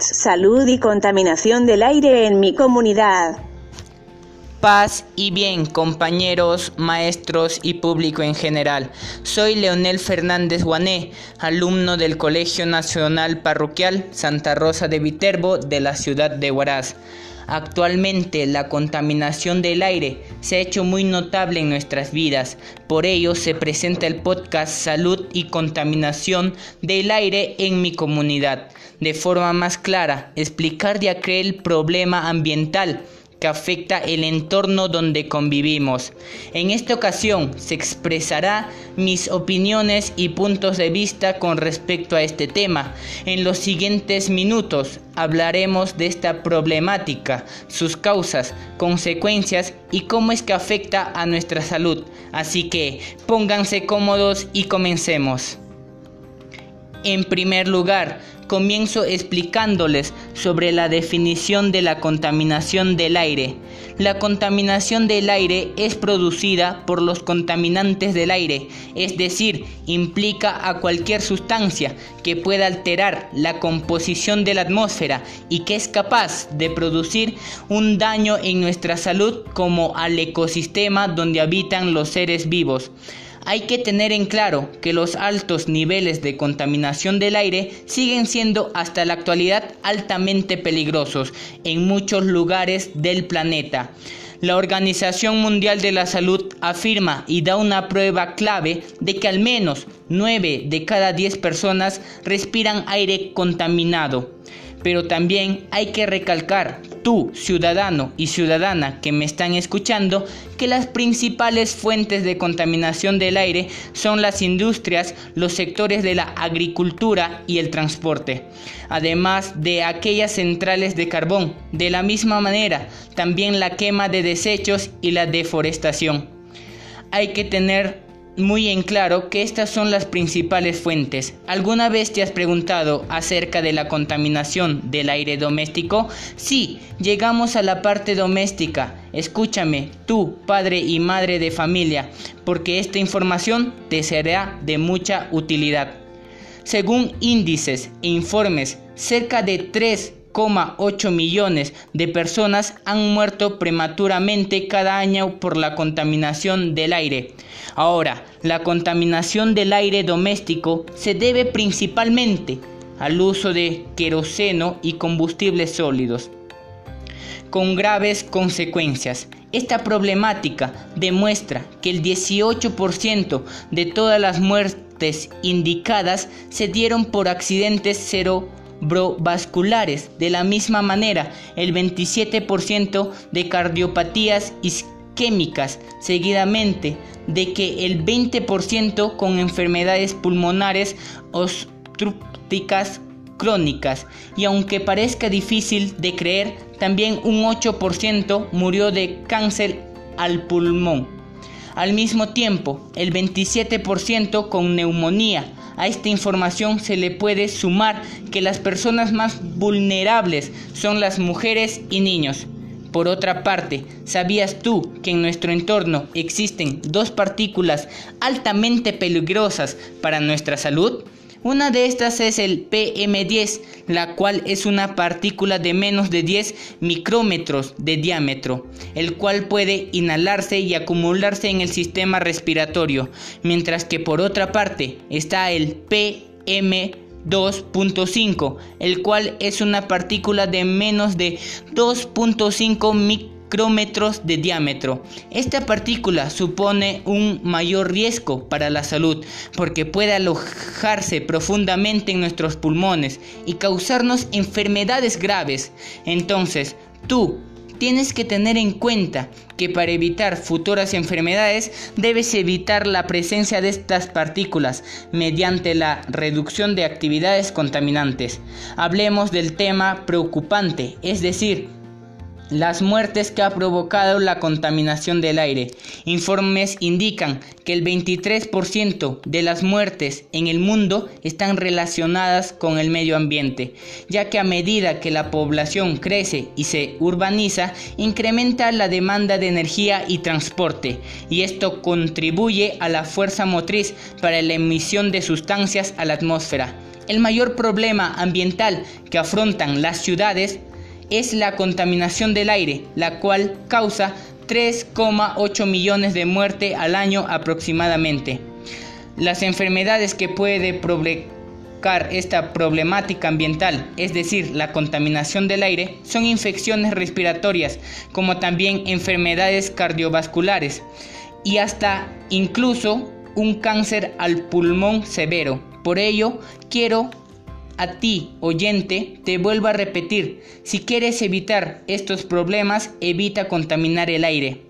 Salud y Contaminación del Aire en mi comunidad. Paz y bien, compañeros, maestros y público en general. Soy Leonel Fernández Guané, alumno del Colegio Nacional Parroquial Santa Rosa de Viterbo de la ciudad de Huaraz. Actualmente la contaminación del aire se ha hecho muy notable en nuestras vidas, por ello se presenta el podcast Salud y Contaminación del Aire en mi comunidad, de forma más clara, explicar de aquel problema ambiental que afecta el entorno donde convivimos. En esta ocasión se expresará mis opiniones y puntos de vista con respecto a este tema. En los siguientes minutos hablaremos de esta problemática, sus causas, consecuencias y cómo es que afecta a nuestra salud. Así que pónganse cómodos y comencemos. En primer lugar, comienzo explicándoles sobre la definición de la contaminación del aire. La contaminación del aire es producida por los contaminantes del aire, es decir, implica a cualquier sustancia que pueda alterar la composición de la atmósfera y que es capaz de producir un daño en nuestra salud como al ecosistema donde habitan los seres vivos. Hay que tener en claro que los altos niveles de contaminación del aire siguen siendo hasta la actualidad altamente peligrosos en muchos lugares del planeta. La Organización Mundial de la Salud afirma y da una prueba clave de que al menos 9 de cada 10 personas respiran aire contaminado. Pero también hay que recalcar, tú, ciudadano y ciudadana que me están escuchando, que las principales fuentes de contaminación del aire son las industrias, los sectores de la agricultura y el transporte, además de aquellas centrales de carbón. De la misma manera, también la quema de desechos y la deforestación. Hay que tener muy en claro que estas son las principales fuentes. ¿Alguna vez te has preguntado acerca de la contaminación del aire doméstico? Sí, llegamos a la parte doméstica. Escúchame, tú, padre y madre de familia, porque esta información te será de mucha utilidad. Según índices e informes, cerca de 3 8 millones de personas han muerto prematuramente cada año por la contaminación del aire. Ahora, la contaminación del aire doméstico se debe principalmente al uso de queroseno y combustibles sólidos, con graves consecuencias. Esta problemática demuestra que el 18% de todas las muertes indicadas se dieron por accidentes cero vasculares. De la misma manera, el 27% de cardiopatías isquémicas, seguidamente de que el 20% con enfermedades pulmonares obstructivas crónicas y aunque parezca difícil de creer, también un 8% murió de cáncer al pulmón. Al mismo tiempo, el 27% con neumonía, a esta información se le puede sumar que las personas más vulnerables son las mujeres y niños. Por otra parte, ¿sabías tú que en nuestro entorno existen dos partículas altamente peligrosas para nuestra salud? Una de estas es el PM10, la cual es una partícula de menos de 10 micrómetros de diámetro, el cual puede inhalarse y acumularse en el sistema respiratorio, mientras que por otra parte está el PM 2.5, el cual es una partícula de menos de 2.5 micrómetros de diámetro. Esta partícula supone un mayor riesgo para la salud porque puede alojarse profundamente en nuestros pulmones y causarnos enfermedades graves. Entonces, tú tienes que tener en cuenta que para evitar futuras enfermedades debes evitar la presencia de estas partículas mediante la reducción de actividades contaminantes. Hablemos del tema preocupante, es decir, las muertes que ha provocado la contaminación del aire. Informes indican que el 23% de las muertes en el mundo están relacionadas con el medio ambiente, ya que a medida que la población crece y se urbaniza, incrementa la demanda de energía y transporte, y esto contribuye a la fuerza motriz para la emisión de sustancias a la atmósfera. El mayor problema ambiental que afrontan las ciudades es la contaminación del aire, la cual causa 3,8 millones de muertes al año aproximadamente. Las enfermedades que puede provocar esta problemática ambiental, es decir, la contaminación del aire, son infecciones respiratorias, como también enfermedades cardiovasculares y hasta incluso un cáncer al pulmón severo. Por ello, quiero a ti, oyente, te vuelvo a repetir, si quieres evitar estos problemas, evita contaminar el aire.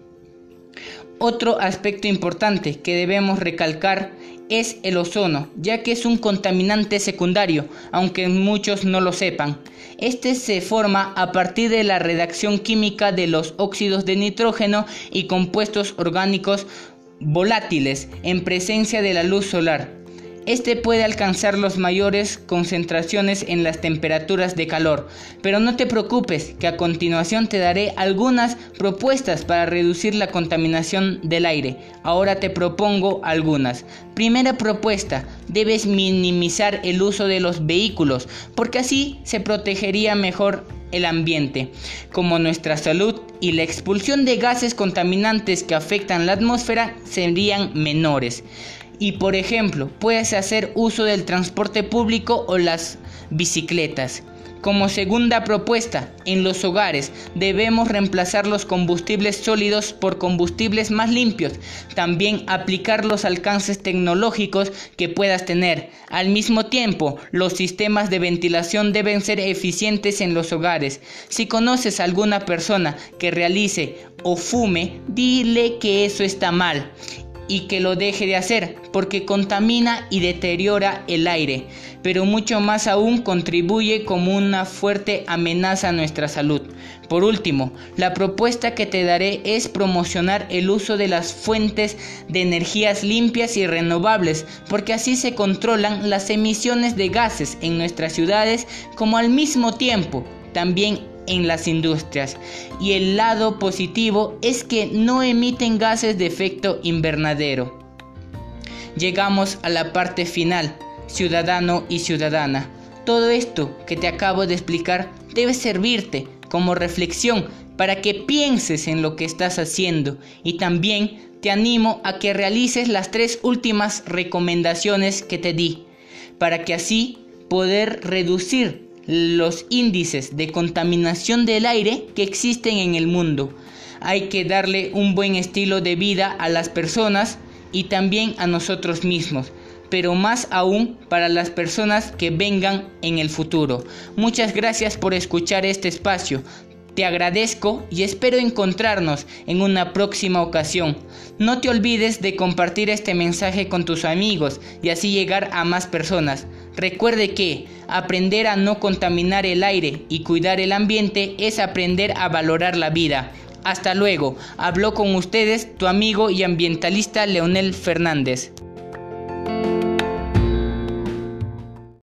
Otro aspecto importante que debemos recalcar es el ozono, ya que es un contaminante secundario, aunque muchos no lo sepan. Este se forma a partir de la reacción química de los óxidos de nitrógeno y compuestos orgánicos volátiles en presencia de la luz solar. Este puede alcanzar las mayores concentraciones en las temperaturas de calor, pero no te preocupes que a continuación te daré algunas propuestas para reducir la contaminación del aire. Ahora te propongo algunas. Primera propuesta, debes minimizar el uso de los vehículos, porque así se protegería mejor el ambiente, como nuestra salud y la expulsión de gases contaminantes que afectan la atmósfera serían menores y por ejemplo puedes hacer uso del transporte público o las bicicletas. Como segunda propuesta, en los hogares debemos reemplazar los combustibles sólidos por combustibles más limpios. También aplicar los alcances tecnológicos que puedas tener. Al mismo tiempo, los sistemas de ventilación deben ser eficientes en los hogares. Si conoces a alguna persona que realice o fume, dile que eso está mal y que lo deje de hacer porque contamina y deteriora el aire, pero mucho más aún contribuye como una fuerte amenaza a nuestra salud. Por último, la propuesta que te daré es promocionar el uso de las fuentes de energías limpias y renovables, porque así se controlan las emisiones de gases en nuestras ciudades como al mismo tiempo también en las industrias y el lado positivo es que no emiten gases de efecto invernadero. Llegamos a la parte final, ciudadano y ciudadana. Todo esto que te acabo de explicar debe servirte como reflexión para que pienses en lo que estás haciendo y también te animo a que realices las tres últimas recomendaciones que te di para que así poder reducir los índices de contaminación del aire que existen en el mundo. Hay que darle un buen estilo de vida a las personas y también a nosotros mismos, pero más aún para las personas que vengan en el futuro. Muchas gracias por escuchar este espacio. Te agradezco y espero encontrarnos en una próxima ocasión. No te olvides de compartir este mensaje con tus amigos y así llegar a más personas. Recuerde que aprender a no contaminar el aire y cuidar el ambiente es aprender a valorar la vida. Hasta luego. Habló con ustedes tu amigo y ambientalista Leonel Fernández.